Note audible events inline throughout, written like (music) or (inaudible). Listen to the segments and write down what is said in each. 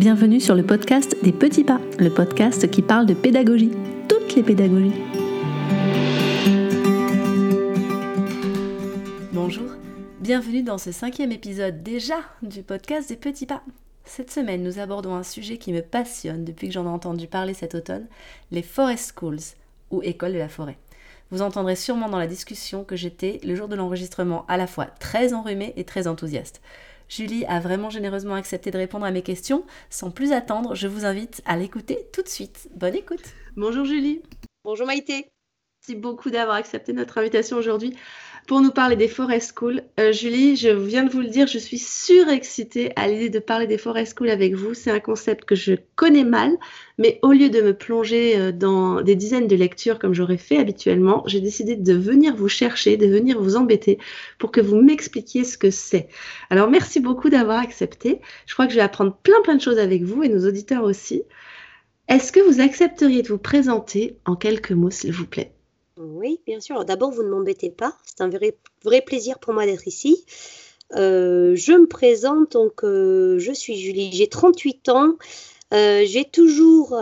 Bienvenue sur le podcast des petits pas, le podcast qui parle de pédagogie, toutes les pédagogies. Bonjour, bienvenue dans ce cinquième épisode déjà du podcast des petits pas. Cette semaine, nous abordons un sujet qui me passionne depuis que j'en ai entendu parler cet automne, les forest schools, ou écoles de la forêt. Vous entendrez sûrement dans la discussion que j'étais, le jour de l'enregistrement, à la fois très enrhumée et très enthousiaste. Julie a vraiment généreusement accepté de répondre à mes questions. Sans plus attendre, je vous invite à l'écouter tout de suite. Bonne écoute. Bonjour Julie. Bonjour Maïté. Merci beaucoup d'avoir accepté notre invitation aujourd'hui pour nous parler des Forest School. Euh, Julie, je viens de vous le dire, je suis surexcitée à l'idée de parler des Forest School avec vous. C'est un concept que je connais mal, mais au lieu de me plonger euh, dans des dizaines de lectures comme j'aurais fait habituellement, j'ai décidé de venir vous chercher, de venir vous embêter pour que vous m'expliquiez ce que c'est. Alors merci beaucoup d'avoir accepté. Je crois que je vais apprendre plein plein de choses avec vous et nos auditeurs aussi. Est-ce que vous accepteriez de vous présenter en quelques mots, s'il vous plaît? Oui, bien sûr. D'abord, vous ne m'embêtez pas. C'est un vrai, plaisir pour moi d'être ici. Euh, je me présente, donc euh, je suis Julie, j'ai 38 ans. Euh, j'ai toujours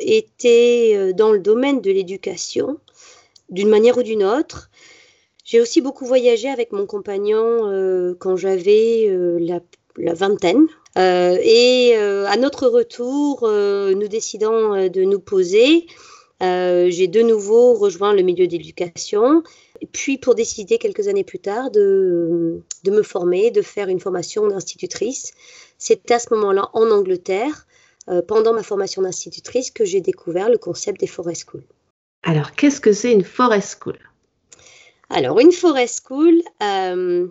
été dans le domaine de l'éducation, d'une manière ou d'une autre. J'ai aussi beaucoup voyagé avec mon compagnon quand j'avais la, la, vingtaine. et à notre retour, nous décidons de nous poser. Euh, j'ai de nouveau rejoint le milieu d'éducation, puis pour décider quelques années plus tard de, de me former, de faire une formation d'institutrice. C'est à ce moment-là en Angleterre, euh, pendant ma formation d'institutrice, que j'ai découvert le concept des forest schools. Alors, qu'est-ce que c'est une forest school? Alors, une forest school, euh,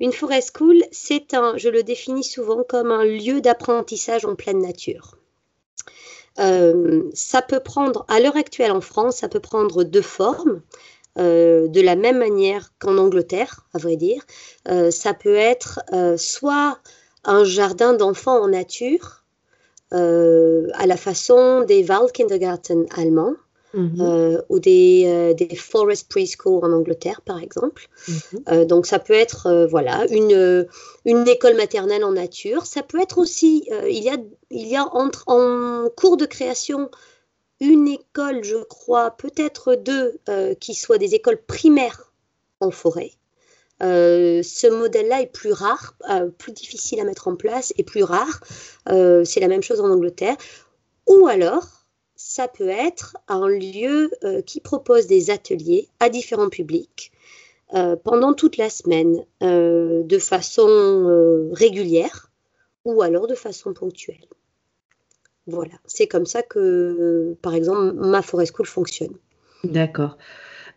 une forest school, c'est un, je le définis souvent comme un lieu d'apprentissage en pleine nature. Euh, ça peut prendre, à l'heure actuelle en France, ça peut prendre deux formes. Euh, de la même manière qu'en Angleterre, à vrai dire. Euh, ça peut être soit un jardin d'enfants en nature, à la façon des Waldkindergarten allemands, Mhm. Euh, ou des, euh, des, forest preschool en Angleterre, par exemple. Mhm. Euh, donc, ça peut être voilà, une, une école maternelle en nature. Ça peut être aussi, il y a, il y a entre, en cours de création une école, je crois, peut-être deux, qui soient des écoles primaires en forêt. ce modèle-là est plus rare, plus difficile à mettre en place et plus rare. c'est la même chose en Angleterre. Ou alors, ça peut être un lieu euh, qui propose des ateliers à différents publics euh, pendant toute la semaine, euh, de façon régulière ou alors de façon ponctuelle. Voilà, c'est comme ça que, par exemple, ma forest school fonctionne. D'accord.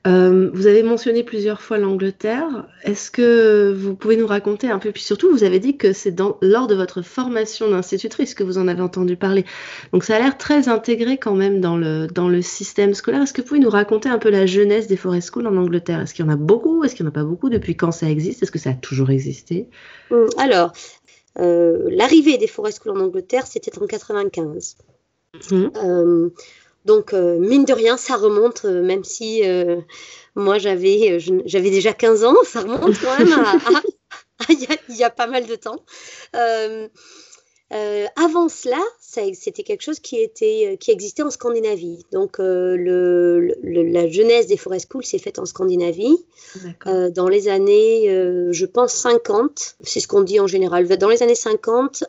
Euh, vous avez mentionné plusieurs fois l'Angleterre. Est-ce que vous pouvez nous raconter un peu Puis surtout, vous avez dit que c'est lors de votre formation d'institutrice que vous en avez entendu parler. Donc ça a l'air très intégré quand même dans le, dans le système scolaire. Est-ce que vous pouvez nous raconter un peu la jeunesse des forest schools en Angleterre? Est-ce qu'il y en a beaucoup? Est-ce qu'il n'y en a pas beaucoup? Depuis quand ça existe? Est-ce que ça a toujours existé? Hum, Alors, euh, l'arrivée des forest schools en Angleterre, c'était en 95. Donc, euh, mine de rien, ça remonte, euh, même si euh, moi j'avais, j'avais déjà 15 ans, ça remonte quand même à, (laughs) il, y a, pas mal de temps. avant cela, c'était quelque chose qui, était, qui existait en Scandinavie. Donc, le, la jeunesse des forest schools s'est faite en Scandinavie dans les années, je pense, 50. C'est ce qu'on dit en général. Dans les années 50,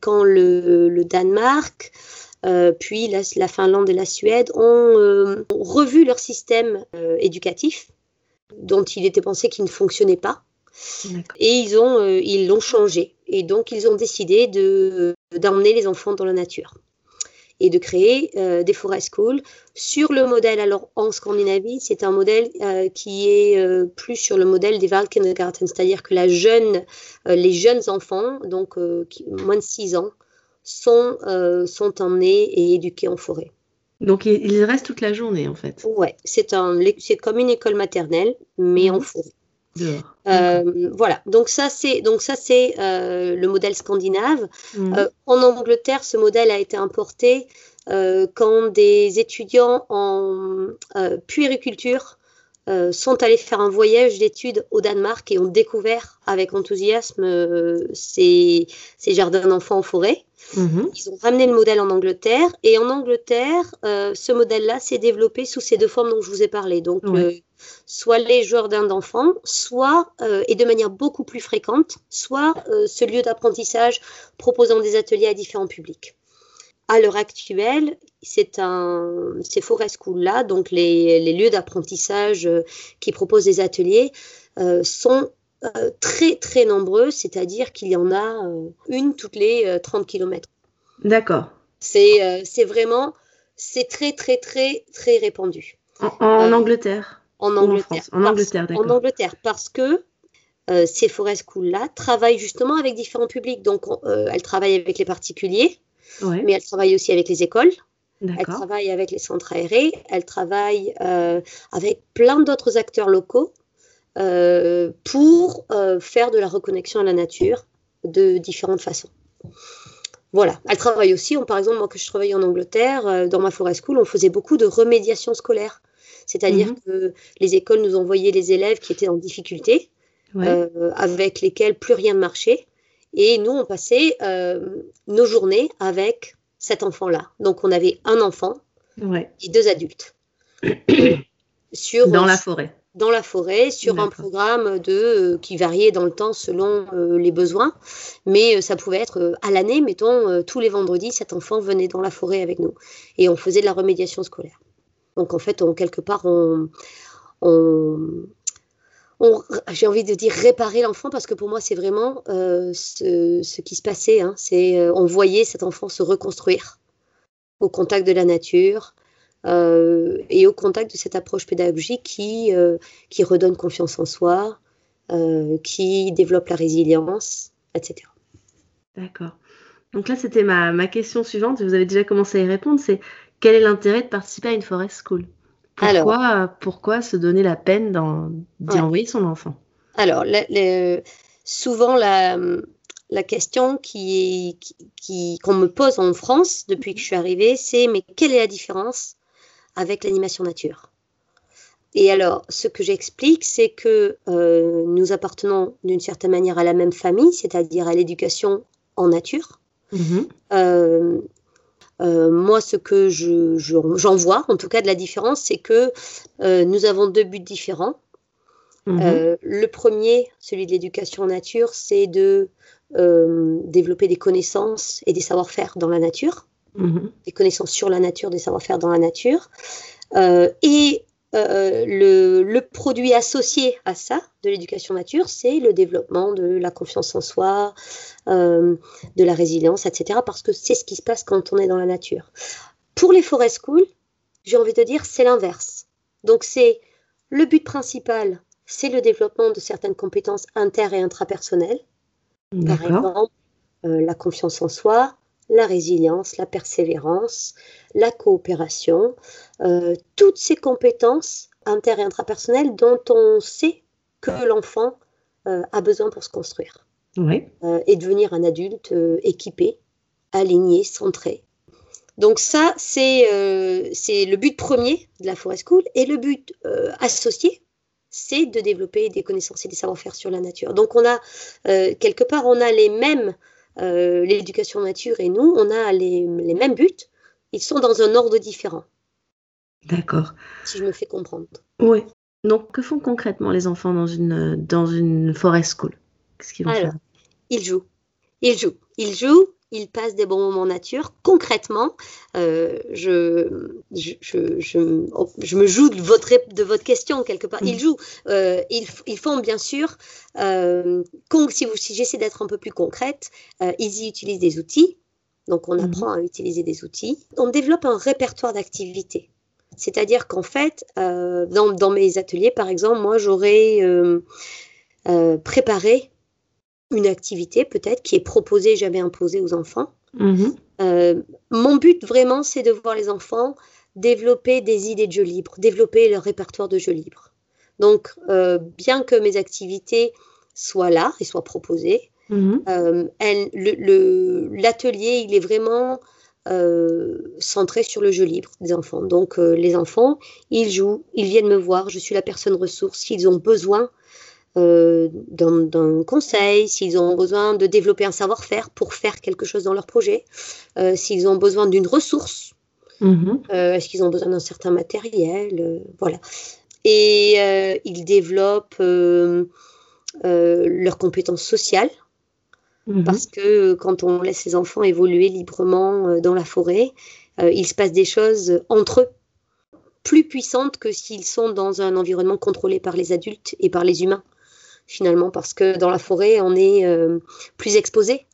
quand le Danemark, euh, puis la, Finlande et la Suède ont, euh, revu leur système euh, éducatif, dont il était pensé qu'il ne fonctionnait pas. Et ils ont, ils l'ont changé. Et donc, ils ont décidé de, d'emmener les enfants dans la nature et de créer des forest schools sur le modèle. Alors, en Scandinavie, c'est un modèle qui est plus sur le modèle des Waldkindergarten, c'est-à-dire que la jeune, les jeunes enfants, donc moins de 6 ans, sont, euh, sont emmenés et éduqués en forêt. Donc ils restent toute la journée en fait. Ouais, c'est comme une école maternelle mais en mhm. forêt. Euh, voilà, donc ça c'est donc ça c'est euh, le modèle scandinave. Mhm. en Angleterre, ce modèle a été importé quand des étudiants en puériculture sont allés faire un voyage d'études au Danemark et ont découvert avec enthousiasme ces, jardins d'enfants en forêt. Mhm. Ils ont ramené le modèle en Angleterre et en Angleterre, euh, ce modèle-là s'est développé sous ces deux formes dont je vous ai parlé. Donc, soit les jardins d'enfants, soit, et de manière beaucoup plus fréquente, soit ce lieu d'apprentissage proposant des ateliers à différents publics à l'heure actuelle, c'est un, ces forest schools là, donc les, lieux d'apprentissage euh, qui proposent des ateliers, euh, sont euh, très très nombreux, c'est-à-dire qu'il y en a une toutes les 30 km. D'accord. C'est vraiment, c'est très très très très répandu. En, Angleterre. En Angleterre. En, Angleterre, En Angleterre, parce que ces forest schools là travaillent justement avec différents publics. Donc, elles travaillent avec les particuliers mais elle travaille aussi avec les écoles. Elle travaille avec les centres aérés, elle travaille euh, avec plein d'autres acteurs locaux euh, pour euh, faire de la reconnexion à la nature de différentes façons. Voilà, elle travaille aussi, par exemple, moi que je travaillais en Angleterre, dans ma forêt school, on faisait beaucoup de remédiation scolaire. C'est-à-dire mhm. que les écoles nous envoyaient les élèves qui étaient en difficulté, avec lesquels plus rien ne marchait. Et nous, on passait euh, nos journées avec cet enfant-là. Donc, on avait un enfant et deux adultes. (coughs) sur, dans la forêt. Dans la forêt, sur un programme de, euh, qui variait dans le temps selon euh, les besoins. Mais ça pouvait être à l'année, mettons, tous les vendredis, cet enfant venait dans la forêt avec nous. Et on faisait de la remédiation scolaire. Donc, en fait, on, quelque part, on, on, j'ai envie de dire réparer l'enfant parce que pour moi c'est vraiment euh, ce, qui se passait. Hein. c'est euh, on voyait cet enfant se reconstruire au contact de la nature euh, et au contact de cette approche pédagogique qui qui redonne confiance en soi, qui développe la résilience, etc. D'accord. Donc là c'était ma, ma question suivante. Vous avez déjà commencé à y répondre. C'est quel est l'intérêt de participer à une forest school? Pourquoi, pourquoi se donner la peine d'y envoyer son enfant? Alors, souvent, la, la question qui, qui, qu'on me pose en France depuis que je suis arrivée, c'est mais quelle est la différence avec l'animation nature Et alors, ce que j'explique, c'est que euh, nous appartenons d'une certaine manière à la même famille, c'est-à-dire à, l'éducation en nature. Mm-hmm. Euh, euh, moi, ce que j'en vois, en tout cas de la différence, c'est que nous avons deux buts différents. Mhm. Euh, le premier, celui de l'éducation nature, c'est de développer des connaissances et des savoir-faire dans la nature, mhm. des connaissances sur la nature, des savoir-faire dans la nature. et euh, le, produit associé à ça, de l'éducation nature, c'est le développement de la confiance en soi, euh, de la résilience, etc. Parce que c'est ce qui se passe quand on est dans la nature. Pour les forest schools, j'ai envie de dire, c'est l'inverse. Donc c'est le but principal, c'est le développement de certaines compétences inter- et intrapersonnelles. Par exemple, euh, la confiance en soi, la résilience, la persévérance, la coopération, euh, toutes ces compétences inter- et intrapersonnelles dont on sait que l'enfant euh, a besoin pour se construire euh, et devenir un adulte équipé, aligné, centré. Donc ça, c'est le but premier de la Forest School et le but associé, c'est de développer des connaissances et des savoir-faire sur la nature. Donc on a, quelque part, on a les mêmes euh, l'éducation nature et nous, on a les, mêmes buts, ils sont dans un ordre différent. D'accord. Si je me fais comprendre. Oui. Donc, que font concrètement les enfants dans une, dans une forest school? Qu'est-ce qu'ils vont faire? Ils jouent. Ils jouent. Ils jouent ils passent des bons moments nature. Concrètement, euh, je, je, me joue de votre, de votre question quelque part. Ils mm. jouent. Euh, ils, font bien sûr, euh, si, si j'essaie d'être un peu plus concrète, ils y utilisent des outils. Donc on mm. apprend à utiliser des outils. On développe un répertoire d'activités. C'est-à-dire qu'en fait, dans, dans, mes ateliers, par exemple, moi, j'aurais préparé une activité peut-être qui est proposée, jamais imposée aux enfants. Mhm. Euh, mon but vraiment, c'est de voir les enfants développer des idées de jeux libres, développer leur répertoire de jeux libres. Donc, euh, bien que mes activités soient là et soient proposées, mhm. euh, l'atelier, il est vraiment centré sur le jeu libre des enfants. Donc les enfants, ils jouent, ils viennent me voir, je suis la personne ressource. S'ils ont besoin d'un conseil, s'ils ont besoin de développer un savoir-faire pour faire quelque chose dans leur projet, s'ils ont besoin d'une ressource, mhm. est-ce qu'ils ont besoin d'un certain matériel, voilà. Et ils développent leurs compétences sociales Mhm. Parce que euh, quand on laisse les enfants évoluer librement euh, dans la forêt, euh, il se passe des choses entre eux plus puissantes que s'ils sont dans un environnement contrôlé par les adultes et par les humains, finalement, parce que dans la forêt, on est plus exposé,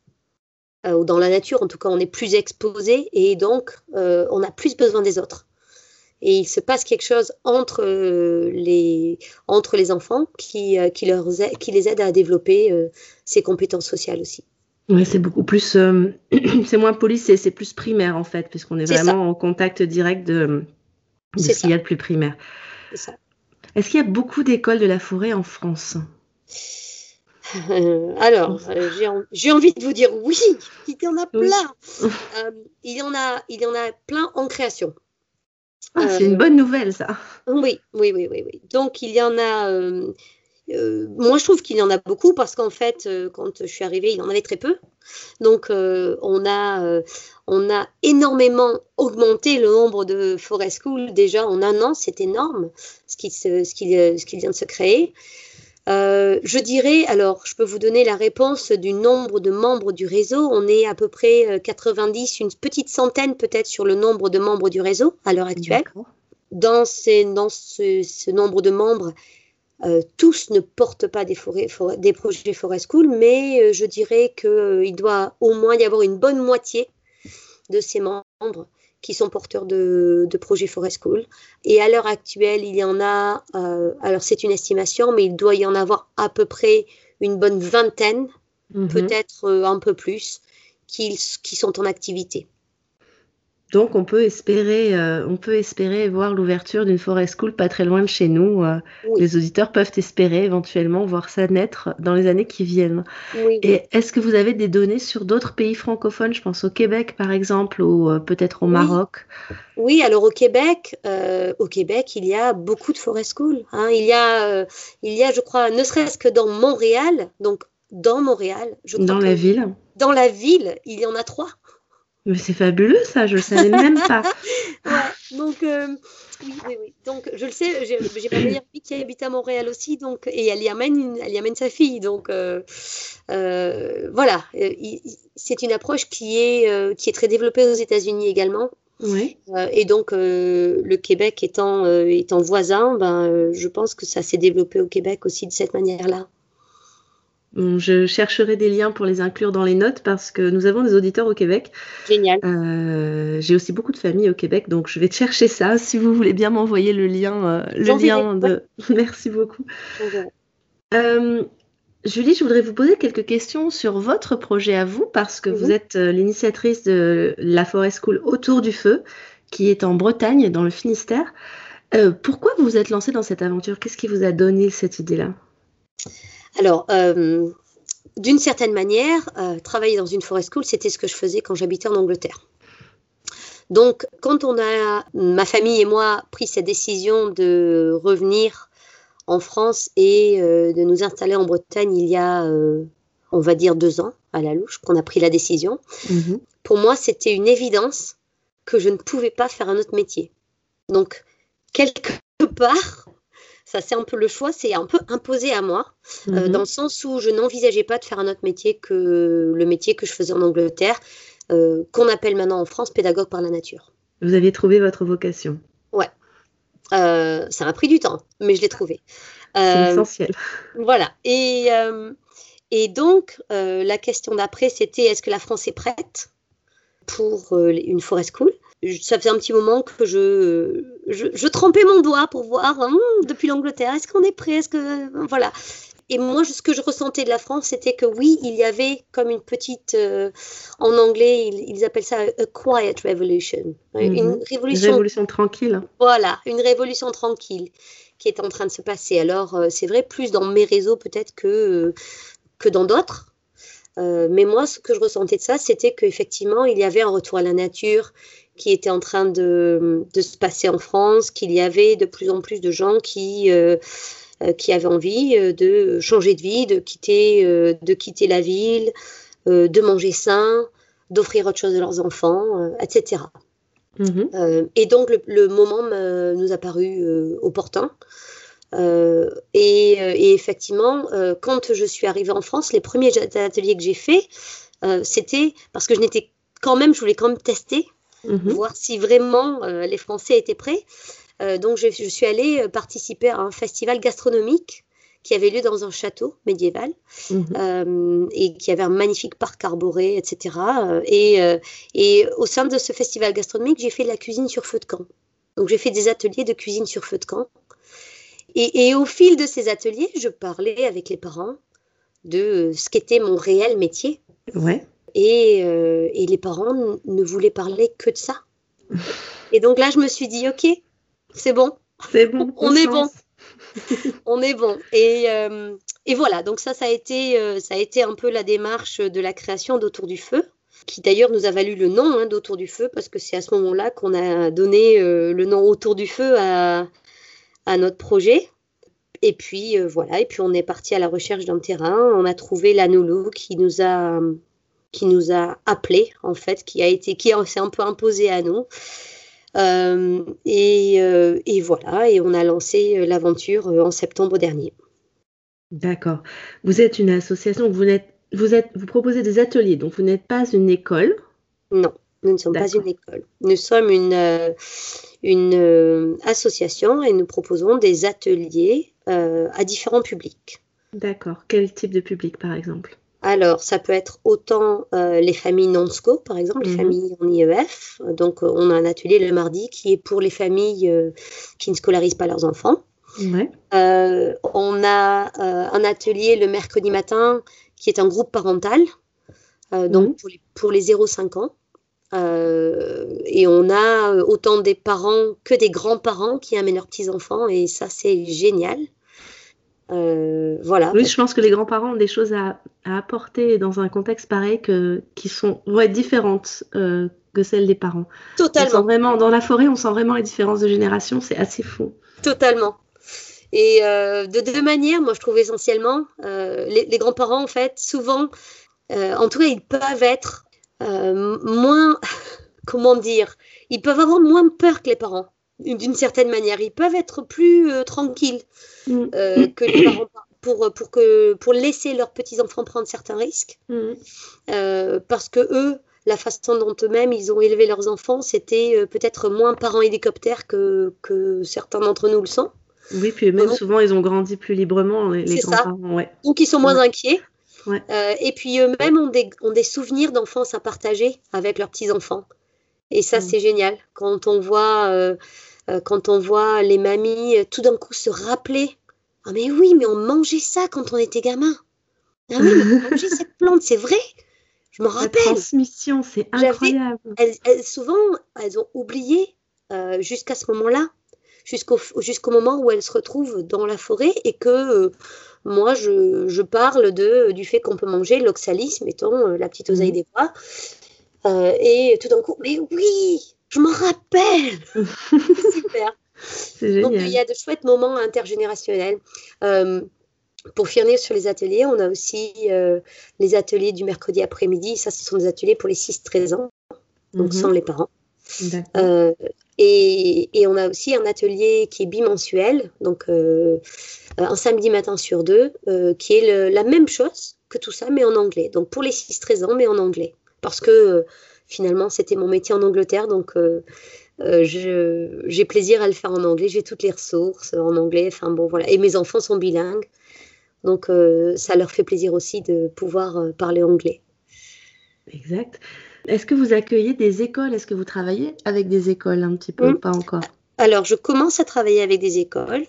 ou dans la nature, en tout cas, on est plus exposé, et donc on a plus besoin des autres. Et il se passe quelque chose entre, les, entre les enfants qui, qui, leur, qui les aide à développer ses compétences sociales aussi. Oui, c'est beaucoup plus, euh, (clears throat) c'est moins poli, c'est plus primaire en fait, puisqu'on est, vraiment en contact direct de, ce qu'il y a de plus primaire. Est-ce qu'il y a beaucoup d'écoles de la forêt en France? Euh, alors, euh, j'ai envie de vous dire oui, il y en a plein. il, y en a, il y en a plein en création. Ah, c'est une bonne nouvelle, ça. Oui, oui, oui, oui, oui. Donc, il y en a, euh, moi, je trouve qu'il y en a beaucoup parce qu'en fait, euh, quand je suis arrivée, il y en avait très peu. Donc, euh, on, a, on a énormément augmenté le nombre de forest schools déjà en un an. C'est énorme ce qui, ce, qui, ce qui, vient de se créer. Je dirais, alors, je peux vous donner la réponse du nombre de membres du réseau. On est à peu près 90, une petite centaine peut-être sur le nombre de membres du réseau à l'heure actuelle. Dans, ces, dans ce, ce nombre de membres, euh, tous ne portent pas des, des projets Forest School, mais euh, je dirais qu'il euh, doit au moins y avoir une bonne moitié de ces membres qui sont porteurs de, projets Forest School. Et à l'heure actuelle, il y en a, alors c'est une estimation, mais il doit y en avoir à peu près une bonne vingtaine, mhm. peut-être un peu plus, qui sont en activité. Donc, on peut espérer, euh, on peut espérer voir l'ouverture d'une forest school pas très loin de chez nous. Euh, les auditeurs peuvent espérer éventuellement voir ça naître dans les années qui viennent. Et est-ce que vous avez des données sur d'autres pays francophones? Je pense au Québec, par exemple, ou euh, peut-être au Maroc. Oui, alors au Québec, au Québec, il y a beaucoup de forest school. Hein. Il y a, il y a, je crois, ne serait-ce que dans Montréal, donc dans Montréal, je crois dans la ville. Dans la ville, il y en a trois. Mais c'est fabuleux ça, je le savais même pas. (laughs) ouais, donc euh, oui, oui, oui. Donc je le sais, j'ai ma meilleure fille qui habite à Montréal aussi, donc et elle y amène, elle y amène sa fille, donc euh, euh, voilà. C'est une approche qui est qui est très développée aux États-Unis également. Oui. et donc le Québec étant étant voisin, ben je pense que ça s'est développé au Québec aussi de cette manière-là. Je chercherai des liens pour les inclure dans les notes parce que nous avons des auditeurs au Québec. Génial. Euh, j'ai aussi beaucoup de familles au Québec, donc je vais chercher ça. Si vous voulez bien m'envoyer le lien, euh, le lien de. (laughs) Merci beaucoup. Euh, Julie, je voudrais vous poser quelques questions sur votre projet à vous parce que vous mhm. êtes l'initiatrice de la Forest School autour du feu, qui est en Bretagne, dans le Finistère. pourquoi vous vous êtes lancée dans cette aventure? Qu'est-ce qui vous a donné cette idée-là? Alors, euh, d'une certaine manière, euh, travailler dans une forest school, c'était ce que je faisais quand j'habitais en Angleterre. Donc, quand on a, ma famille et moi, pris cette décision de revenir en France et euh, de nous installer en Bretagne il y a, on va dire, deux ans à la louche, qu'on a pris la décision, mhm. pour moi, c'était une évidence que je ne pouvais pas faire un autre métier. Donc, quelque part, ça c'est un peu le choix, c'est un peu imposé à moi, euh, mhm. dans le sens où je n'envisageais pas de faire un autre métier que le métier que je faisais en Angleterre, euh, qu'on appelle maintenant en France pédagogue par la nature. Vous aviez trouvé votre vocation Ouais. Euh, ça m'a pris du temps, mais je l'ai trouvé. (laughs) c'est essentiel. Voilà. Et, et donc, la question d'après, c'était est-ce que la France est prête pour une forest school? Ça faisait un petit moment que je, je, trempais mon doigt pour voir hum, depuis l'Angleterre, est-ce qu'on est prêt Est-ce que voilà Et moi, ce que je ressentais de la France, c'était que oui, il y avait comme une petite, euh, en anglais, ils, appellent ça a quiet revolution, une mhm. révolution, une révolution tranquille. Voilà, une révolution tranquille qui est en train de se passer. Alors, euh, c'est vrai, plus dans mes réseaux peut-être que, que dans d'autres. mais moi, ce que je ressentais de ça, c'était qu'effectivement, il y avait un retour à la nature qui était en train de, de se passer en France, qu'il y avait de plus en plus de gens qui, qui avaient envie de changer de vie, de quitter, de quitter la ville, de manger sain, d'offrir autre chose à leurs enfants, etc. Mhm. et donc, le, le moment nous a paru opportun. Euh, et, euh, et, effectivement, euh, quand je suis arrivée en France, les premiers ateliers que j'ai faits, c'était parce que je n'étais quand même, je voulais quand même tester, mhm. voir si vraiment les Français étaient prêts. donc, je, je, suis allée participer à un festival gastronomique qui avait lieu dans un château médiéval mhm. et qui avait un magnifique parc arboré, etc. Et, et, au sein de ce festival gastronomique, j'ai fait de la cuisine sur feu de camp. Donc j'ai fait des ateliers de cuisine sur feu de camp. Et, au fil de ces ateliers, je parlais avec les parents de ce qu'était mon réel métier. Ouais. Et, euh, et les parents ne voulaient parler que de ça. Et donc là, je me suis dit, ok, c'est bon. C'est bon. (laughs) On, est bon. (laughs) on est bon. Et, euh, et, voilà, donc ça, ça a, été, euh, ça a été un peu la démarche de la création d'Autour du Feu, qui d'ailleurs nous a valu le nom hein, d'Autour du Feu, parce que c'est à ce moment-là qu'on a donné le nom Autour du Feu à, à notre projet. Et puis euh, voilà, et puis on est parti à la recherche d'un terrain. On a trouvé la qui nous a qui nous a appelé en fait, qui a été qui s'est un peu imposé à nous. Euh, et, euh, et, voilà, et on a lancé l'aventure en septembre dernier. D'accord. Vous êtes une association, vous êtes, vous êtes, vous proposez des ateliers, donc vous n'êtes pas une école? Non, nous ne sommes pas une école. Nous sommes une, une euh, association et nous proposons des ateliers euh, à différents publics. D'accord. Quel type de public, par exemple? Alors, ça peut être autant euh, les familles non-SCO, par exemple, les mhm. familles en IEF. Donc, on a un atelier le mardi qui est pour les familles qui ne scolarisent pas leurs enfants. On a un atelier le mercredi matin qui est un groupe parental, donc mhm. pour les, pour les 0-5 ans. Euh, et on a euh, autant des parents que des grands-parents qui amènent leurs petits-enfants et ça c'est génial. Euh, voilà. Oui, je pense que les grands-parents ont des choses à, apporter dans un contexte pareil que, qui sont, vont être différentes que celles des parents. Totalement. vraiment, dans la forêt, on sent vraiment les différences de génération, c'est assez fou. Totalement. Et de deux manières, moi je trouve essentiellement, les, les grands-parents en fait, souvent, en tout cas, ils peuvent être euh, moins, (laughs) comment dire, ils peuvent avoir moins peur que les parents, d'une certaine manière. Ils peuvent être plus euh, tranquilles mm. euh, que les parents pour, pour, que, pour laisser leurs petits-enfants prendre certains risques. Mm. parce que eux, la façon dont eux-mêmes ils ont élevé leurs enfants, c'était peut-être moins parents hélicoptères que, que certains d'entre nous le sont. Oui, puis même souvent, ils ont grandi plus librement, les, grands-parents. Ouais. Donc, ils sont moins inquiets. Euh, et puis eux-mêmes ont des, ont des souvenirs d'enfance à partager avec leurs petits-enfants. Et ça, mm. c'est génial. Quand on voit, euh, euh, quand on voit les mamies tout d'un coup se rappeler Ah, mais oui, mais on mangeait ça quand on était gamin. Ah oui, mais on (laughs) mangeait cette plante, c'est vrai. Je me rappelle. La transmission, c'est incroyable. Elles, souvent, elles ont oublié jusqu'à ce moment-là, jusqu'au jusqu'au moment où elles se retrouvent dans la forêt et que moi, je, parle de, du fait qu'on peut manger l'oxalis, mettons, euh, la petite oseille mhm. des bois. Euh, et tout d'un coup, mais oui, je m'en rappelle. (laughs) Super. Donc, il y a de chouettes moments intergénérationnels. Euh, pour finir sur les ateliers, on a aussi les ateliers du mercredi après-midi. Ça, ce sont des ateliers pour les 6-13 ans, donc mhm. sans les parents. Et, et, on a aussi un atelier qui est bimensuel, donc euh, un samedi matin sur deux, euh, qui est la même chose que tout ça, mais en anglais. Donc pour les 6-13 ans, mais en anglais. Parce que euh, finalement, c'était mon métier en Angleterre, donc j'ai plaisir à le faire en anglais. J'ai toutes les ressources en anglais. Enfin bon, voilà. Et mes enfants sont bilingues, donc ça leur fait plaisir aussi de pouvoir parler anglais. Exact. Est-ce que vous accueillez des écoles? Est-ce que vous travaillez avec des écoles un petit peu ou hmm. pas encore? Alors, je commence à travailler avec des écoles.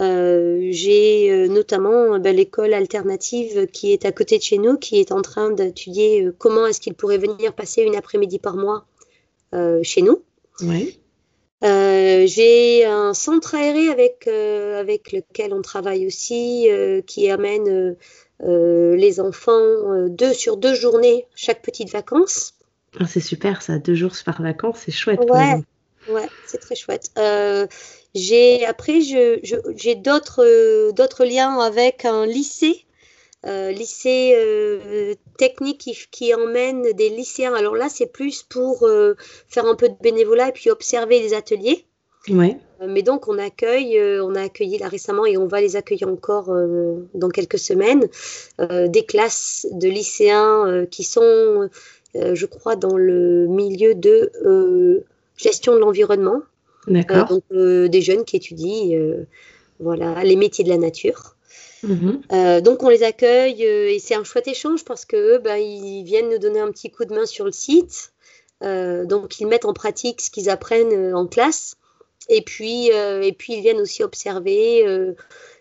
Euh, j'ai euh, notamment ben, l'école alternative qui est à côté de chez nous, qui est en train d'étudier euh, comment est-ce qu'il pourrait venir passer une après-midi par mois chez nous. J'ai un centre aéré avec, avec lequel on travaille aussi, qui amène les enfants deux sur deux journées chaque petite vacances. Ah, c'est super ça, deux jours par vacances, c'est chouette. Ouais, ouais c'est très chouette. J'ai après j'ai d'autres d'autres liens avec un lycée euh, lycée euh, technique qui, emmène des lycéens. Alors là, c'est plus pour euh, faire un peu de bénévolat et puis observer les ateliers. Ouais. mais donc, on accueille, on a accueilli là récemment et on va les accueillir encore dans quelques semaines, des classes de lycéens qui sont, je crois, dans le milieu de gestion de l'environnement. D'accord. donc, des jeunes qui étudient voilà, les métiers de la nature. Mhm. Euh, donc on les accueille euh, et c'est un chouette échange parce que bah, ils viennent nous donner un petit coup de main sur le site. Euh, donc ils mettent en pratique ce qu'ils apprennent en classe et puis et puis ils viennent aussi observer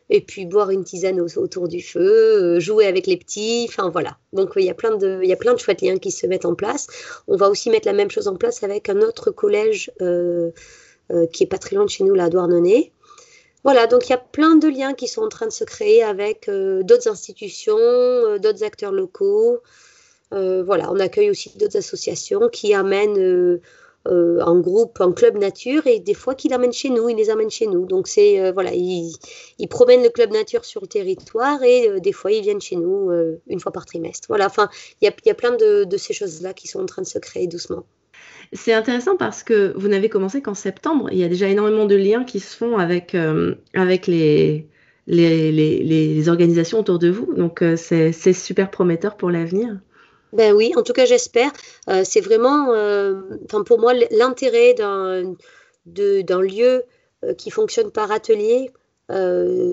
et puis boire une tisane autour du feu, jouer avec les petits. Enfin voilà. Donc il y a plein de il y a plein de chouettes liens qui se mettent en place. On va aussi mettre la même chose en place avec un autre collège qui est pas très loin de chez nous, là, à Douarnenez. Voilà, donc il y a plein de liens qui sont en train de se créer avec euh, d'autres institutions, euh, d'autres acteurs locaux. Euh, voilà, on accueille aussi d'autres associations qui amènent un groupe, un club nature et des fois qu'ils l'amènent chez nous, ils les amènent chez nous. Donc c'est voilà, ils, promènent le club nature sur le territoire et des fois ils viennent chez nous une fois par trimestre. Voilà, enfin il y a, plein de ces choses-là qui sont en train de se créer doucement. C'est intéressant parce que vous n'avez commencé qu'en septembre. Il y a déjà énormément de liens qui se font avec, euh, avec les, les, les, organisations autour de vous. Donc, euh, c'est super prometteur pour l'avenir. Ben oui, en tout cas, j'espère. Euh, c'est vraiment, pour moi, l'intérêt d'un lieu qui fonctionne par atelier.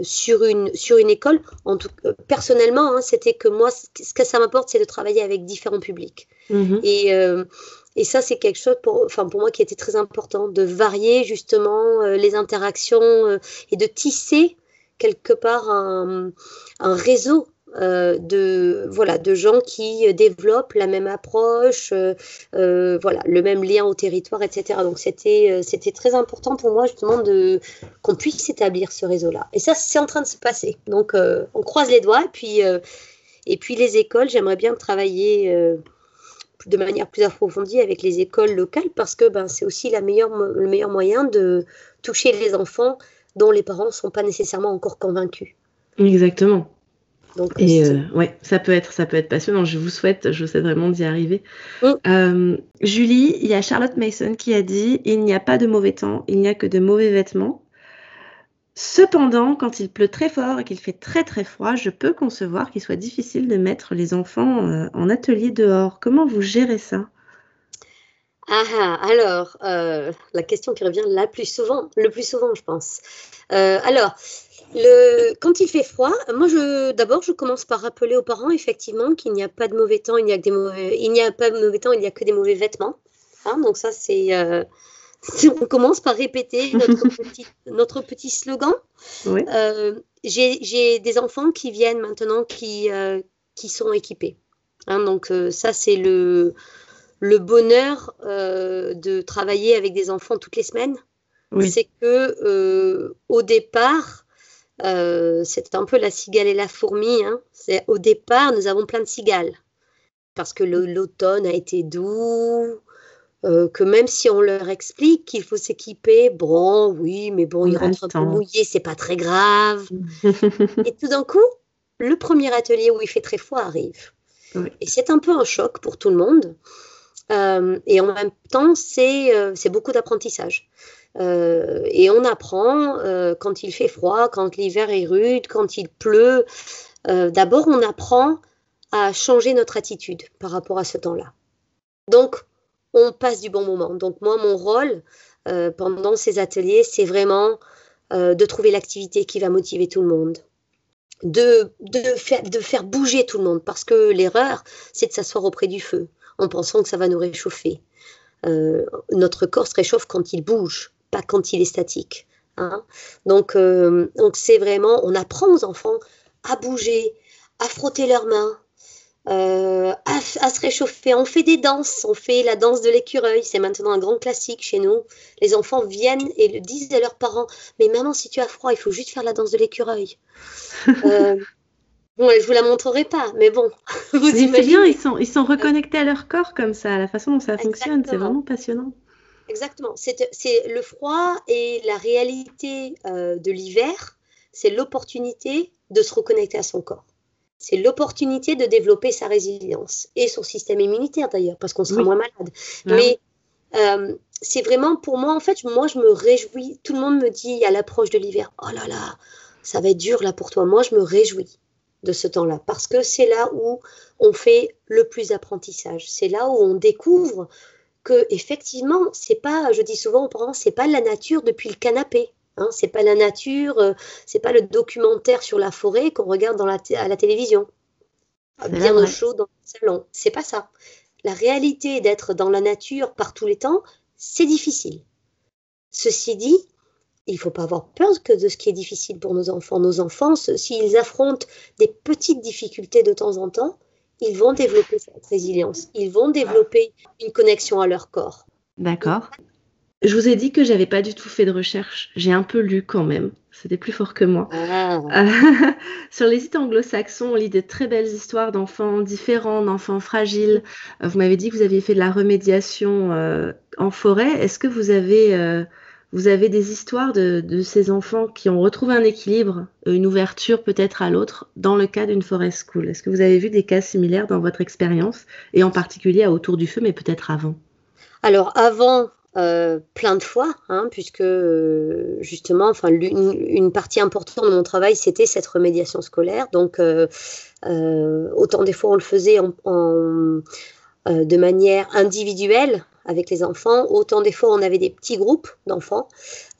sur, une, sur une école, en tout, personnellement, hein, c'était que moi, ce que ça m'apporte, c'est de travailler avec différents publics. Mm-hmm. Et et ça, c'est quelque chose pour, enfin, pour moi qui était très important, de varier justement euh, les interactions euh, et de tisser quelque part un, réseau euh, de voilà de gens qui développent la même approche, voilà le même lien au territoire, etc. Donc c'était très important pour moi justement qu'on puisse établir ce réseau-là. Et ça c'est en train de se passer. Donc on croise les doigts et puis et puis les écoles, j'aimerais bien travailler de manière plus approfondie avec les écoles locales parce que ben, c'est aussi la meilleure, le meilleur moyen de toucher les enfants dont les parents ne sont pas nécessairement encore convaincus. Exactement. Donc, et euh, ouais, ça peut être, ça peut être passionnant. Je vous souhaite, je sais vraiment d'y arriver. Mm. Euh, Julie, il y a Charlotte Mason qui a dit il n'y a pas de mauvais temps, il n'y a que de mauvais vêtements. Cependant, quand il pleut très fort et qu'il fait très très froid, je peux concevoir qu'il soit difficile de mettre les enfants euh, en atelier dehors. Comment vous gérez ça? Ah, ah, alors, euh, la question qui revient la plus souvent, le plus souvent, je pense. Euh, alors, quand il fait froid, moi, je, d'abord, je commence par rappeler aux parents, effectivement, qu'il n'y a pas de mauvais temps, il n'y a que des mauvais, a pas de mauvais temps, il n'y a que des mauvais vêtements. Hein, donc ça, c'est, on commence par répéter notre (laughs) petit, notre petit slogan. Euh, j'ai des enfants qui viennent maintenant qui, euh, qui sont équipés. Hein, donc euh, ça, c'est le, le bonheur de travailler avec des enfants toutes les semaines. C'est que au départ, c'est un peu la cigale et la fourmi. Hein. Au départ, nous avons plein de cigales parce que l'automne a été doux, euh, que même si on leur explique qu'il faut s'équiper, bon, oui, mais bon, ils rentrent un peu mouillés, c'est pas très grave. (laughs) et tout d'un coup, le premier atelier où il fait très froid arrive. Et c'est un peu un choc pour tout le monde. Euh, et en même temps, c'est euh, beaucoup d'apprentissage. et on apprend quand il fait froid, quand l'hiver est rude, quand il pleut. D'abord, on apprend à changer notre attitude par rapport à ce temps-là. Donc, on passe du bon moment. Donc moi, mon rôle euh, pendant ces ateliers, c'est vraiment euh, de trouver l'activité qui va motiver tout le monde. De, faire, bouger tout le monde, parce que l'erreur, c'est de s'asseoir auprès du feu en pensant que ça va nous réchauffer. Euh, notre corps se réchauffe quand il bouge, pas quand il est statique. Hein. Donc, donc c'est vraiment, on apprend aux enfants à bouger, à frotter leurs mains, euh, à, se réchauffer. On fait des danses, on fait la danse de l'écureuil, c'est maintenant un grand classique chez nous. Les enfants viennent et le disent à leurs parents, mais maman, si tu as froid, il faut juste faire la danse de l'écureuil. (laughs) euh, bon, je vous la montrerai pas, mais bon, (laughs) vous imaginez. bien, ils sont, ils sont reconnectés à leur corps comme ça, la façon dont ça fonctionne, c'est vraiment passionnant. Exactement, c'est le froid et la réalité euh, de l'hiver, c'est l'opportunité de se reconnecter à son corps c'est l'opportunité de développer sa résilience et son système immunitaire d'ailleurs, parce qu'on sera moins malade. Mais euh, c'est vraiment pour moi, en fait, moi je me réjouis. Tout le monde me dit à l'approche de l'hiver, oh là là, ça va être dur là pour toi. Moi je me réjouis de ce temps-là parce que c'est là où on fait le plus d'apprentissage. C'est là où on découvre que effectivement, c'est pas, je dis souvent aux parents, c'est pas la nature depuis le canapé. Hein, c'est pas la nature, euh, c'est pas le documentaire sur la forêt qu'on regarde dans la à la télévision. Bien au chaud dans le salon. C'est pas ça. La réalité d'être dans la nature par tous les temps, c'est difficile. Ceci dit, il ne faut pas avoir peur que de ce qui est difficile pour nos enfants. Nos enfants, s'ils affrontent des petites difficultés de temps en temps, ils vont développer cette résilience. Ils vont développer une connexion à leur corps. D'accord. Je vous ai dit que j'avais pas du tout fait de recherche. J'ai un peu lu quand même. C'était plus fort que moi. Ah. (laughs) sur les sites anglo-saxons, on lit de très belles histoires d'enfants différents, d'enfants fragiles. Euh, vous m'avez dit que vous aviez fait de la remédiation euh, en forêt. Est-ce que vous avez, euh, vous avez des histoires de, de, ces enfants qui ont retrouvé un équilibre, une ouverture peut-être à l'autre dans le cas d'une forest school? Est-ce que vous avez vu des cas similaires dans votre expérience et en particulier à Autour du feu, mais peut-être avant? Alors avant, euh, plein de fois, hein, puisque euh, justement, enfin, une, partie importante de mon travail, c'était cette remédiation scolaire. Donc, euh, autant des fois on le faisait en, de manière individuelle avec les enfants, autant des fois on avait des petits groupes d'enfants.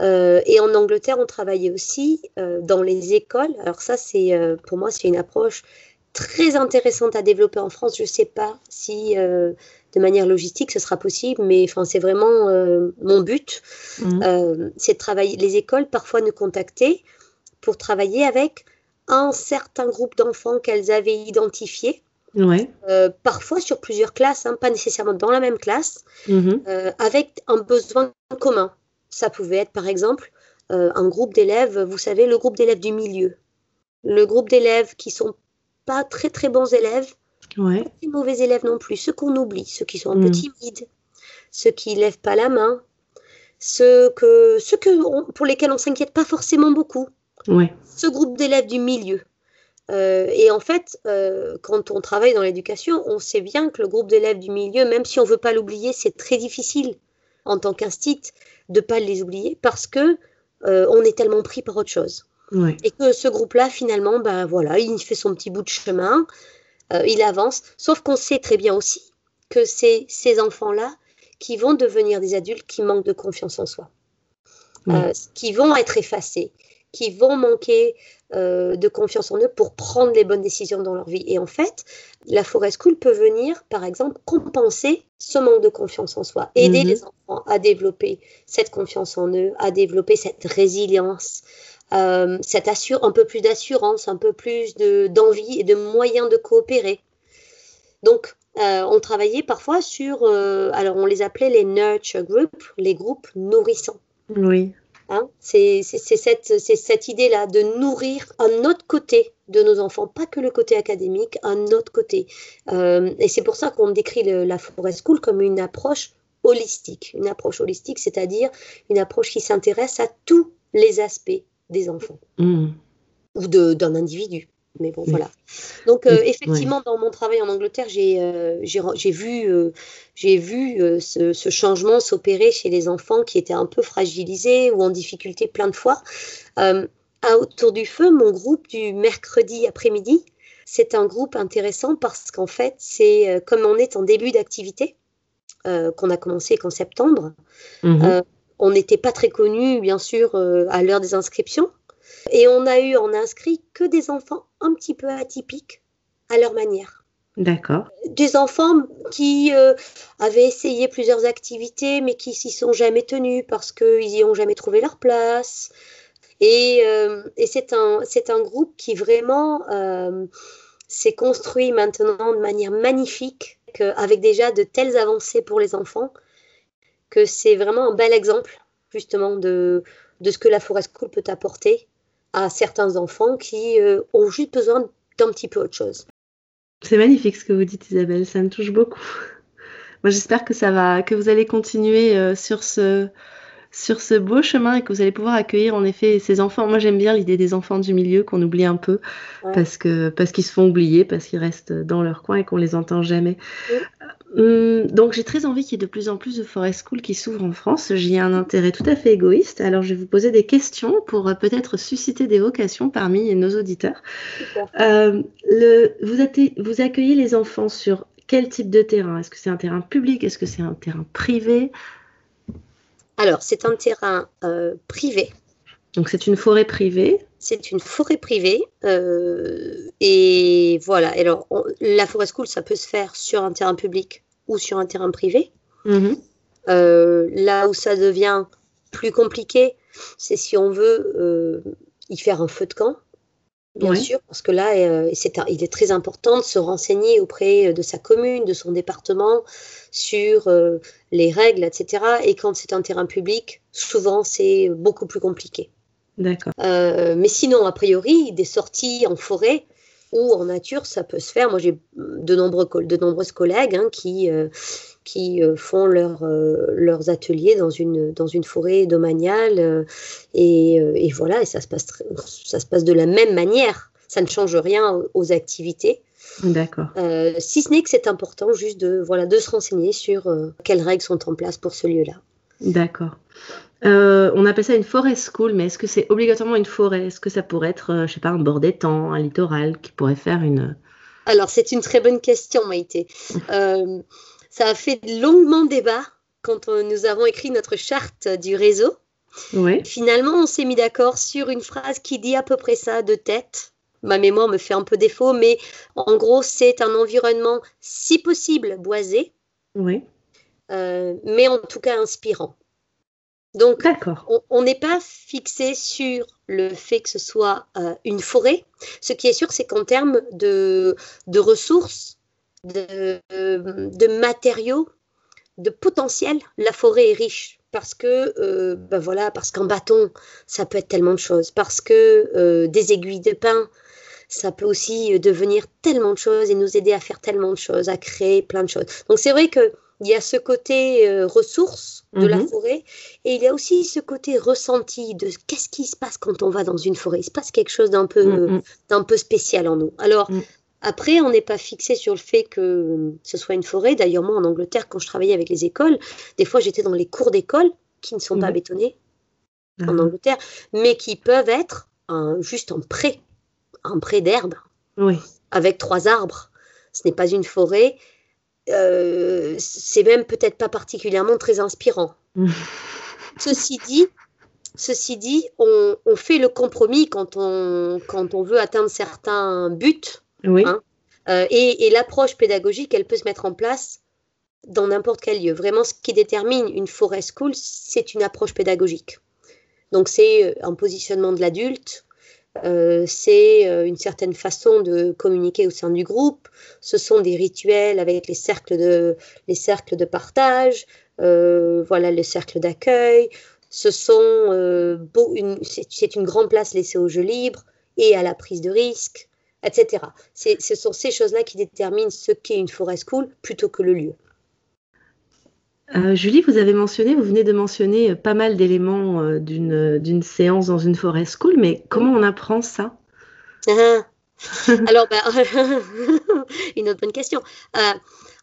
et en Angleterre, on travaillait aussi dans les écoles. Alors ça, c'est pour moi, c'est une approche très intéressante à développer en France. Je ne sais pas si de manière logistique, ce sera possible, mais enfin, c'est vraiment euh, mon but. Mhm. Euh, c'est de travailler. Les écoles parfois nous contacter pour travailler avec un certain groupe d'enfants qu'elles avaient identifié. Ouais. Euh, parfois sur plusieurs classes, hein, pas nécessairement dans la même classe, mhm. avec un besoin commun. Ça pouvait être par exemple un groupe d'élèves, vous savez, le groupe d'élèves du milieu. Le groupe d'élèves qui sont pas très très bons élèves, Ouais. Pas les mauvais élèves non plus, ceux qu'on oublie, ceux qui sont un peu hmm. timides, ceux qui lèvent pas la main, ceux, que, ceux que pour lesquels on s'inquiète pas forcément beaucoup. Ouais. Ce groupe d'élèves du milieu. Euh, et en fait, euh, quand on travaille dans l'éducation, on sait bien que le groupe d'élèves du milieu, même si on veut pas l'oublier, c'est très difficile en tant qu'instit de pas les oublier parce que euh, on est tellement pris par autre chose. Ouais. Et que ce groupe-là, finalement, ben voilà, il fait son petit bout de chemin. Euh, il avance. Sauf qu'on sait très bien aussi que c'est ces enfants-là qui vont devenir des adultes qui manquent de confiance en soi, euh, qui vont être effacés, qui vont manquer euh, de confiance en eux pour prendre les bonnes décisions dans leur vie. Et en fait, la forest school peut venir, par exemple, compenser ce manque de confiance en soi, aider mhm. les enfants à développer cette confiance en eux, à développer cette résilience, euh, assure, un peu plus d'assurance, un peu plus d'envie et de moyens de coopérer. Donc, euh, on travaillait parfois sur, euh, alors on les appelait les nurture groups, les groupes nourrissants. Oui. Hein c'est cette, cette idée-là de nourrir un autre côté de nos enfants, pas que le côté académique, un autre côté. et c'est pour ça qu'on décrit la Forest School comme une approche holistique. Une approche holistique, c'est-à-dire une approche qui s'intéresse à tous les aspects des enfants mmh. ou d'un individu. Mais bon, voilà. Donc, euh, effectivement, dans mon travail en Angleterre, j'ai euh, vu, euh, vu ce, ce, changement s'opérer chez les enfants qui étaient un peu fragilisés ou en difficulté plein de fois. à Autour du Feu, mon groupe du mercredi après-midi, c'est un groupe intéressant parce qu'en fait, c'est comme on est en début d'activité, qu'on a commencé qu'en septembre, mmh. On n'était pas très connus, bien sûr, euh, à l'heure des inscriptions. Et on a eu en inscrit que des enfants un petit peu atypiques à leur manière. D'accord. Des enfants qui euh, avaient essayé plusieurs activités, mais qui s'y sont jamais tenus parce qu'ils n'y ont jamais trouvé leur place. Et, euh, c'est un, un, groupe qui vraiment c'est construit maintenant de manière magnifique, avec déjà de telles avancées pour les enfants, que c'est vraiment un bel exemple justement de, de ce que la Forest School peut apporter à certains enfants qui euh, ont juste besoin d'un petit peu autre chose. C'est magnifique ce que vous dites Isabelle, ça me touche beaucoup. (laughs) Moi j'espère que ça va, que vous allez continuer euh, sur ce sur ce beau chemin et que vous allez pouvoir accueillir en effet ces enfants. Moi j'aime bien l'idée des enfants du milieu qu'on oublie un peu parce que parce qu'ils se font oublier, parce qu'ils restent dans leur coin et qu'on les entend jamais. Donc j'ai très envie qu'il y ait de plus en plus de forest school qui s'ouvrent en France. J'y ai un intérêt tout à fait égoïste. Alors je vais vous poser des questions pour euh, peut-être susciter des vocations parmi nos auditeurs. Euh, le, vous, vous accueillez les enfants sur quel type de terrain? Est-ce que c'est un terrain public? Est-ce que c'est un terrain privé? Alors c'est un terrain euh, privé. Donc c'est une forêt privée c'est une forêt privée. Euh, et voilà. Alors, la forêt school, ça peut se faire sur un terrain public ou sur un terrain privé. Mhm. Euh, là où ça devient plus compliqué, c'est si on veut euh, y faire un feu de camp, bien sûr, parce que là, il est très important de se renseigner auprès de sa commune, de son département, sur les règles, etc. Et quand c'est un terrain public, souvent, c'est beaucoup plus compliqué. D'accord. Euh, mais sinon, a priori, des sorties en forêt ou en nature, ça peut se faire. Moi, j'ai de, nombreux, de nombreuses collègues hein, qui, euh, qui euh, font leur, leurs ateliers dans une, dans une forêt domaniale. Et, et, voilà, et ça se, passe ça se passe de la même manière. Ça ne change rien aux, activités. D'accord. si ce n'est que c'est important juste de, voilà, de se renseigner sur quelles règles sont en place pour ce lieu-là. D'accord. Euh, on appelle ça une forest school, mais est-ce que c'est obligatoirement une forêt? Est-ce que ça pourrait être, euh, je sais pas, un bord d'étang, un littoral qui pourrait faire une. Alors, c'est une très bonne question, Maïté. Euh, ça a fait longuement débat quand nous avons écrit notre charte du réseau. Ouais. Finalement, on s'est mis d'accord sur une phrase qui dit à peu près ça de tête. Ma mémoire me fait un peu défaut, mais en gros, c'est un environnement, si possible, boisé. Oui. mais en tout cas inspirant. Donc, on n'est pas fixé sur le fait que ce soit euh, une forêt. Ce qui est sûr, c'est qu'en termes de, ressources, de, matériaux, de potentiel, la forêt est riche. Parce que, euh, ben voilà, parce qu'un bâton, ça peut être tellement de choses. Parce que euh, des aiguilles de pin, ça peut aussi devenir tellement de choses et nous aider à faire tellement de choses, à créer plein de choses. Donc, c'est vrai que il y a ce côté euh, ressource de la mhm. forêt et il y a aussi ce côté ressenti de qu'est-ce qui se passe quand on va dans une forêt. Il se passe quelque chose d'un peu, mm, mm. peu spécial en nous. Alors, mm. après, on n'est pas fixé sur le fait que ce soit une forêt. D'ailleurs, moi, en Angleterre, quand je travaillais avec les écoles, des fois, j'étais dans les cours d'école qui ne sont pas bétonnés en ah. Angleterre, mais qui peuvent être juste en pré, en pré d'herbe, oui. avec trois arbres. Ce n'est pas une forêt euh, c'est même peut-être pas particulièrement très inspirant. (laughs) ceci dit, ceci dit on, fait le compromis quand on, quand on veut atteindre certains buts. Oui. Hein. Euh, et, l'approche pédagogique, elle peut se mettre en place dans n'importe quel lieu. Vraiment, ce qui détermine une forest school, c'est une approche pédagogique. Donc, c'est euh, un positionnement de l'adulte, euh, c'est euh, une certaine façon de communiquer au sein du groupe. Ce sont des rituels avec les cercles de, les cercles de partage, euh, voilà les cercles d'accueil. Ce sont c'est une grande place laissée au jeu libre et à la prise de risque, etc. Ce sont ces choses-là qui déterminent ce qu'est une forest school plutôt que le lieu. Euh, Julie, vous avez mentionné, vous venez de mentionner euh, pas mal d'éléments euh, d'une séance dans une forêt school, mais comment on apprend ça? Ah. Alors, bah, (laughs) une autre bonne question.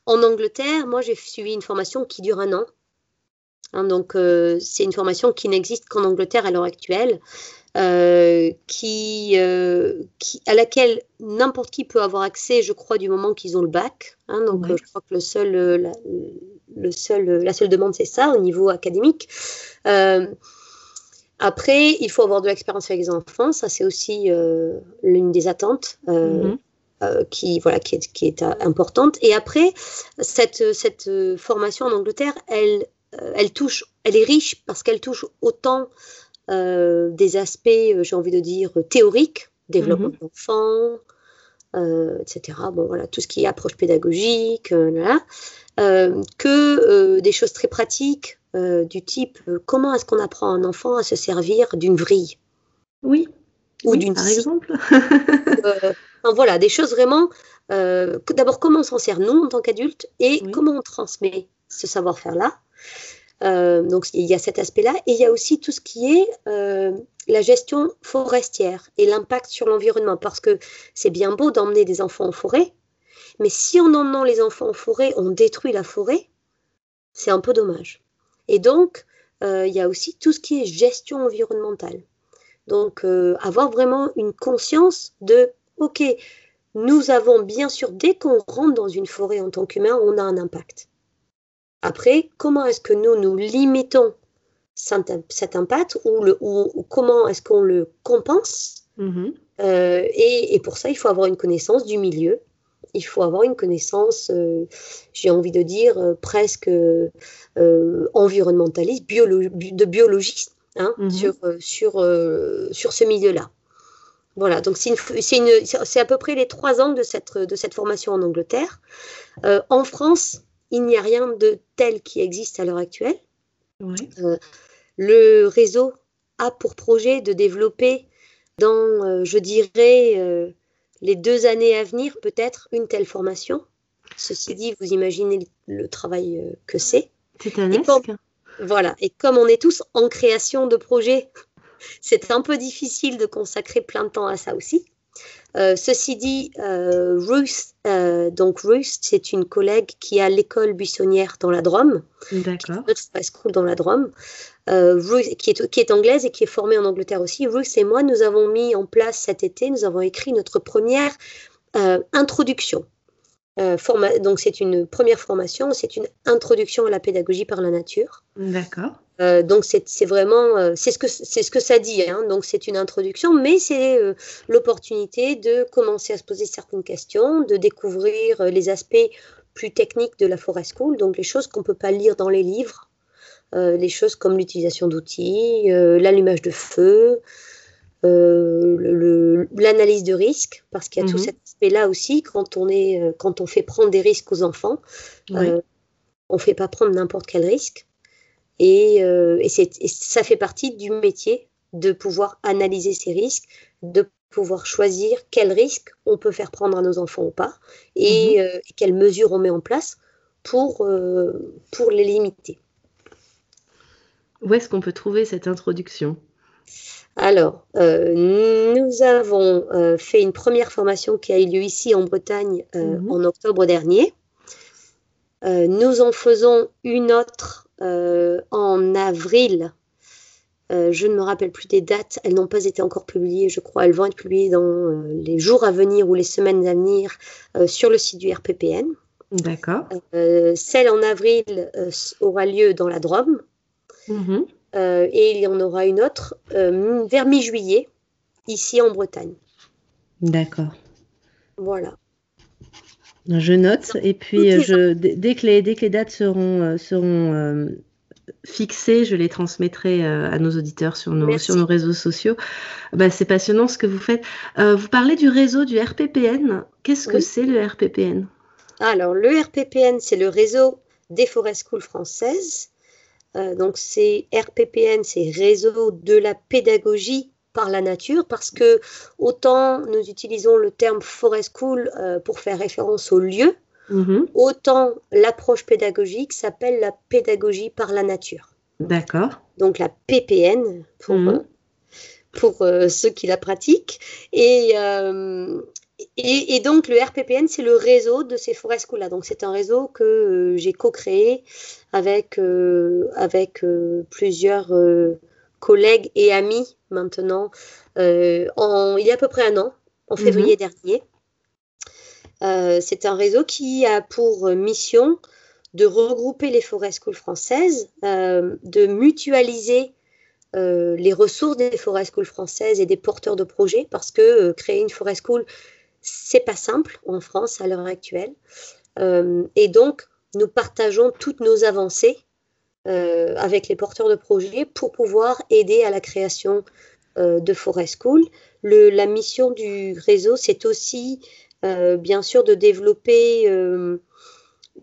en Angleterre, moi, j'ai suivi une formation qui dure un an. Hein, donc, c'est une formation qui n'existe qu'en Angleterre à l'heure actuelle. Qui, qui, à laquelle n'importe qui peut avoir accès, je crois, du moment qu'ils ont le bac. Hein, donc, je crois que le seul, le seul, la seule demande, c'est ça au niveau académique. Euh, après, il faut avoir de l'expérience avec les enfants. Ça, c'est aussi euh, l'une des attentes. Euh, mhm. qui voilà qui est, qui est, importante et après cette, cette formation en Angleterre elle elle touche elle est riche parce qu'elle touche autant des aspects j'ai envie de dire théoriques développement mhm. d'enfants etc. Bon, voilà, tout ce qui est approche pédagogique, que des choses très pratiques du type comment est-ce qu'on apprend un enfant à se servir d'une vrille? Oui. Ou d'une par exemple. (laughs) voilà, des choses vraiment. D'abord, comment on s'en sert nous en tant qu'adultes et comment on transmet ce savoir-faire-là? Euh, donc il y a cet aspect-là. Et il y a aussi tout ce qui est euh, la gestion forestière et l'impact sur l'environnement. Parce que c'est bien beau d'emmener des enfants en forêt, mais si en emmenant les enfants en forêt, on détruit la forêt, c'est un peu dommage. Et donc, euh, il y a aussi tout ce qui est gestion environnementale. Donc, avoir vraiment une conscience de, OK, nous avons bien sûr, dès qu'on rentre dans une forêt en tant qu'humain, on a un impact. Après, comment est-ce que nous, nous limitons cet impact ou, le, ou, comment est-ce qu'on le compense? Mm-hmm. euh, et, pour ça, il faut avoir une connaissance du milieu. Il faut avoir une connaissance, euh, j'ai envie de dire, euh, presque environnementaliste, de biologiste hein, mm-hmm. sur, sur, sur ce milieu-là. Voilà, donc c'est à peu près les trois angles de cette, de cette formation en Angleterre. en France, il n'y a rien de tel qui existe à l'heure actuelle. Euh, le réseau a pour projet de développer dans, euh, je dirais, euh, les deux années à venir, peut-être une telle formation. Ceci dit, vous imaginez le, travail que c'est. Titanesque. Voilà. Et comme on est tous en création de projets, (laughs) c'est un peu difficile de consacrer plein de temps à ça aussi. Euh, ceci dit, euh, Ruth, euh, donc Ruth, c'est une collègue qui a l'école buissonnière dans la Drôme. D'accord. Notre school dans la Drôme. Ruth, qui est, qui est anglaise et qui est formée en Angleterre aussi. Ruth et moi, nous avons mis en place cet été, nous avons écrit notre première introduction. donc c'est une première formation, c'est une introduction à la pédagogie par la nature. D'accord. Euh, donc c'est vraiment, euh, c'est ce que c'est ce que ça dit. Hein. donc c'est une introduction, mais c'est euh, l'opportunité de commencer à se poser certaines questions, de découvrir les aspects plus techniques de la forest school, donc les choses qu'on peut pas lire dans les livres, les choses comme l'utilisation d'outils, l'allumage de feu, l'analyse de risque, parce qu'il y a tout mhm. cet aspect-là aussi quand on est, quand on fait prendre des risques aux enfants, on on fait pas prendre n'importe quel risque. Et, euh, ça fait partie du métier de pouvoir analyser ces risques, de pouvoir choisir quels risques on peut faire prendre à nos enfants ou pas, et, mhm. euh, quelles mesures on met en place pour, euh, pour les limiter. Où est-ce qu'on peut trouver cette introduction? Alors, nous avons fait une première formation qui a eu lieu ici en Bretagne mhm. en octobre dernier. nous en faisons une autre en avril. Euh, je ne me rappelle plus des dates, elles n'ont pas été encore publiées, je crois. Elles vont être publiées dans euh, les jours à venir ou les semaines à venir sur le site du RPPN. D'accord. celle en avril aura lieu dans la Drôme. Mhm. et il y en aura une autre vers mi-juillet, ici en Bretagne. D'accord. Voilà. Je note. Et puis, je, dès, que les, dès que les dates seront, euh, seront euh, fixées, je les transmettrai euh, à nos auditeurs sur nos, sur nos réseaux sociaux. Bah, c'est passionnant ce que vous faites. vous parlez du réseau du RPPN. Qu'est-ce que c'est le RPPN Alors, le RPPN, c'est le réseau des forêts schools françaises. donc, c'est RPPN, c'est Réseau de la pédagogie par la nature parce que autant nous utilisons le terme forest school euh, pour faire référence au lieu, mhm. autant l'approche pédagogique s'appelle la pédagogie par la nature. D'accord. Donc la PPN pour, euh, pour euh, ceux qui la pratiquent. Et, et, donc le RPPN, c'est le réseau de ces forest schools-là. Donc c'est un réseau que j'ai co-créé avec, avec plusieurs collègues et amis maintenant, euh, en, il y a à peu près un an, en mhm. février dernier. Euh, c'est un réseau qui a pour mission de regrouper les forêts schools françaises, euh, de mutualiser les ressources des forêts schools françaises et des porteurs de projets, parce que créer une forêt school, c'est pas simple en France à l'heure actuelle. et donc, nous partageons toutes nos avancées euh, avec les porteurs de projets pour pouvoir aider à la création euh, de Forest School. Le, la mission du réseau, c'est aussi bien sûr de développer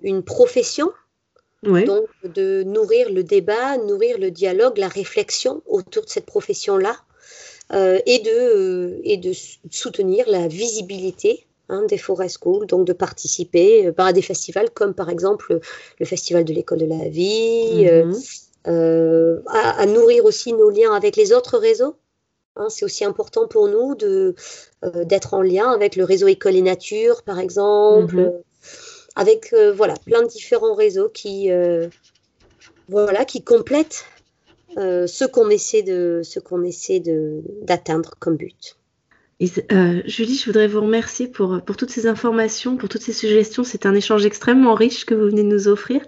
une profession, donc de nourrir le débat, nourrir le dialogue, la réflexion autour de cette profession-là, et, de, et de soutenir la visibilité Hein, des forest schools, donc de participer euh, à des festivals comme par exemple le Festival de l'école de la vie, euh, mhm. euh, à, nourrir aussi nos liens avec les autres réseaux. Hein, c'est aussi important pour nous de, d'être en lien avec le réseau École et Nature, par exemple, mhm. avec voilà, plein de différents réseaux qui, voilà, qui complètent ce qu'on essaie, de, ce qu'on essaie de, d'atteindre comme but. Euh, Julie, je voudrais vous remercier pour, pour toutes ces informations, pour toutes ces suggestions. C'est un échange extrêmement riche que vous venez de nous offrir.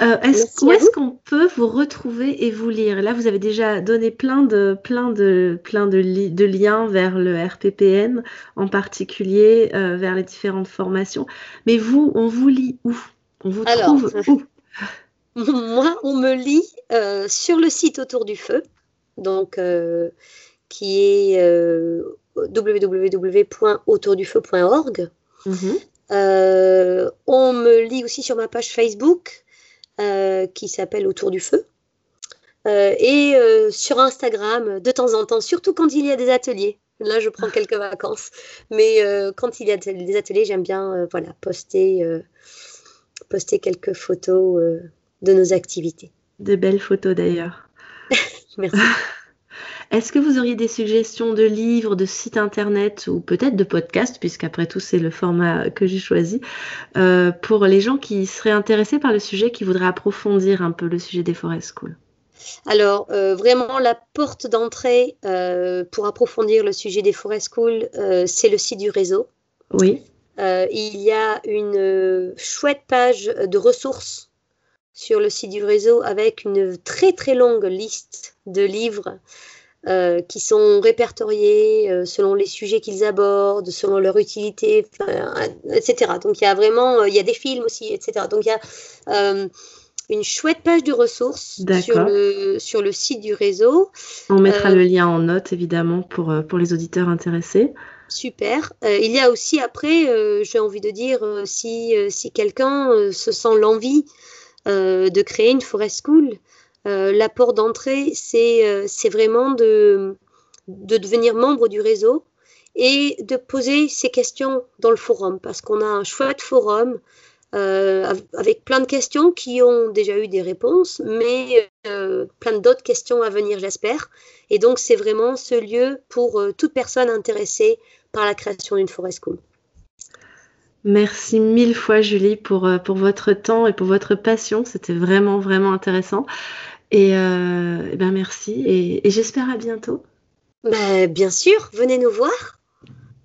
Euh, où est-ce qu'on peut vous retrouver et vous lire? Là, vous avez déjà donné plein de, plein de, plein de, de liens vers le RPPN, en particulier euh, vers les différentes formations. Mais vous, on vous lit où? On vous trouve (laughs) où? Moi, on me lit sur le site Autour du Feu, donc qui est www.autourdufeu.org. Mhm. Euh, on me lit aussi sur ma page Facebook euh, qui s'appelle Autour du Feu. Euh, et sur Instagram de temps en temps, surtout quand il y a des ateliers. Là, je prends quelques (laughs) vacances. Mais quand il y a des ateliers, j'aime bien voilà, poster, poster quelques photos de nos activités. De belles photos d'ailleurs. (laughs) Merci. (laughs) Est-ce que vous auriez des suggestions de livres, de sites internet ou peut-être de podcasts, puisqu'après tout c'est le format que j'ai choisi, euh, pour les gens qui seraient intéressés par le sujet, qui voudraient approfondir un peu le sujet des forest schools alors, euh, vraiment, la porte d'entrée euh, pour approfondir le sujet des forest schools, c'est le site du réseau. Oui. il y a une chouette page de ressources sur le site du réseau avec une très très longue liste de livres euh, qui sont répertoriés euh, selon les sujets qu'ils abordent, selon leur utilité, etc. Donc il y a vraiment, euh, il y a des films aussi, etc. Donc il y a une chouette page de ressources sur le, sur le site du réseau. On mettra le lien en note évidemment pour, pour les auditeurs intéressés. Super. il y a aussi après, j'ai envie de dire, si, si quelqu'un se sent l'envie de créer une forest school, euh, l'apport d'entrée, euh, c'est vraiment de, de devenir membre du réseau et de poser ces questions dans le forum, parce qu'on a un chouette forum euh, avec plein de questions qui ont déjà eu des réponses, mais plein d'autres questions à venir, j'espère. Et donc, c'est vraiment ce lieu pour toute personne intéressée par la création d'une forest school. Merci mille fois, Julie, pour, pour votre temps et pour votre passion. C'était vraiment, vraiment intéressant. Et, euh, eh ben merci et, j'espère à bientôt. Bah, bien sûr, venez nous voir.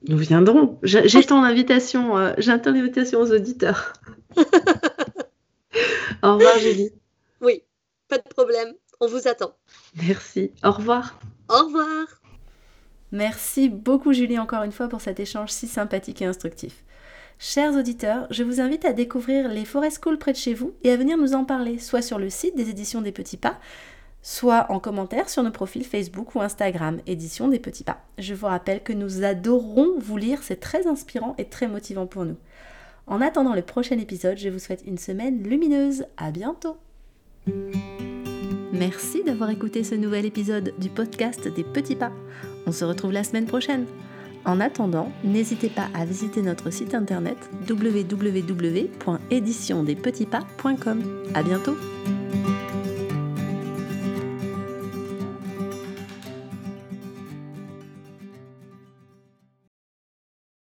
Nous viendrons. J'attends l'invitation, euh, j'attends l'invitation aux auditeurs. (laughs) Au revoir Julie. Oui, pas de problème. On vous attend. Merci. Au revoir. Au revoir. Merci beaucoup Julie encore une fois pour cet échange si sympathique et instructif. Chers auditeurs, je vous invite à découvrir les forest schools près de chez vous et à venir nous en parler, soit sur le site des éditions des Petits Pas, soit en commentaire sur nos profils Facebook ou Instagram, édition des Petits Pas. Je vous rappelle que nous adorons vous lire, c'est très inspirant et très motivant pour nous. En attendant le prochain épisode, je vous souhaite une semaine lumineuse. À bientôt! Merci d'avoir écouté ce nouvel épisode du podcast des Petits Pas. On se retrouve la semaine prochaine. En attendant, n'hésitez pas à visiter notre site internet www.éditiondespetitspas.com. À bientôt!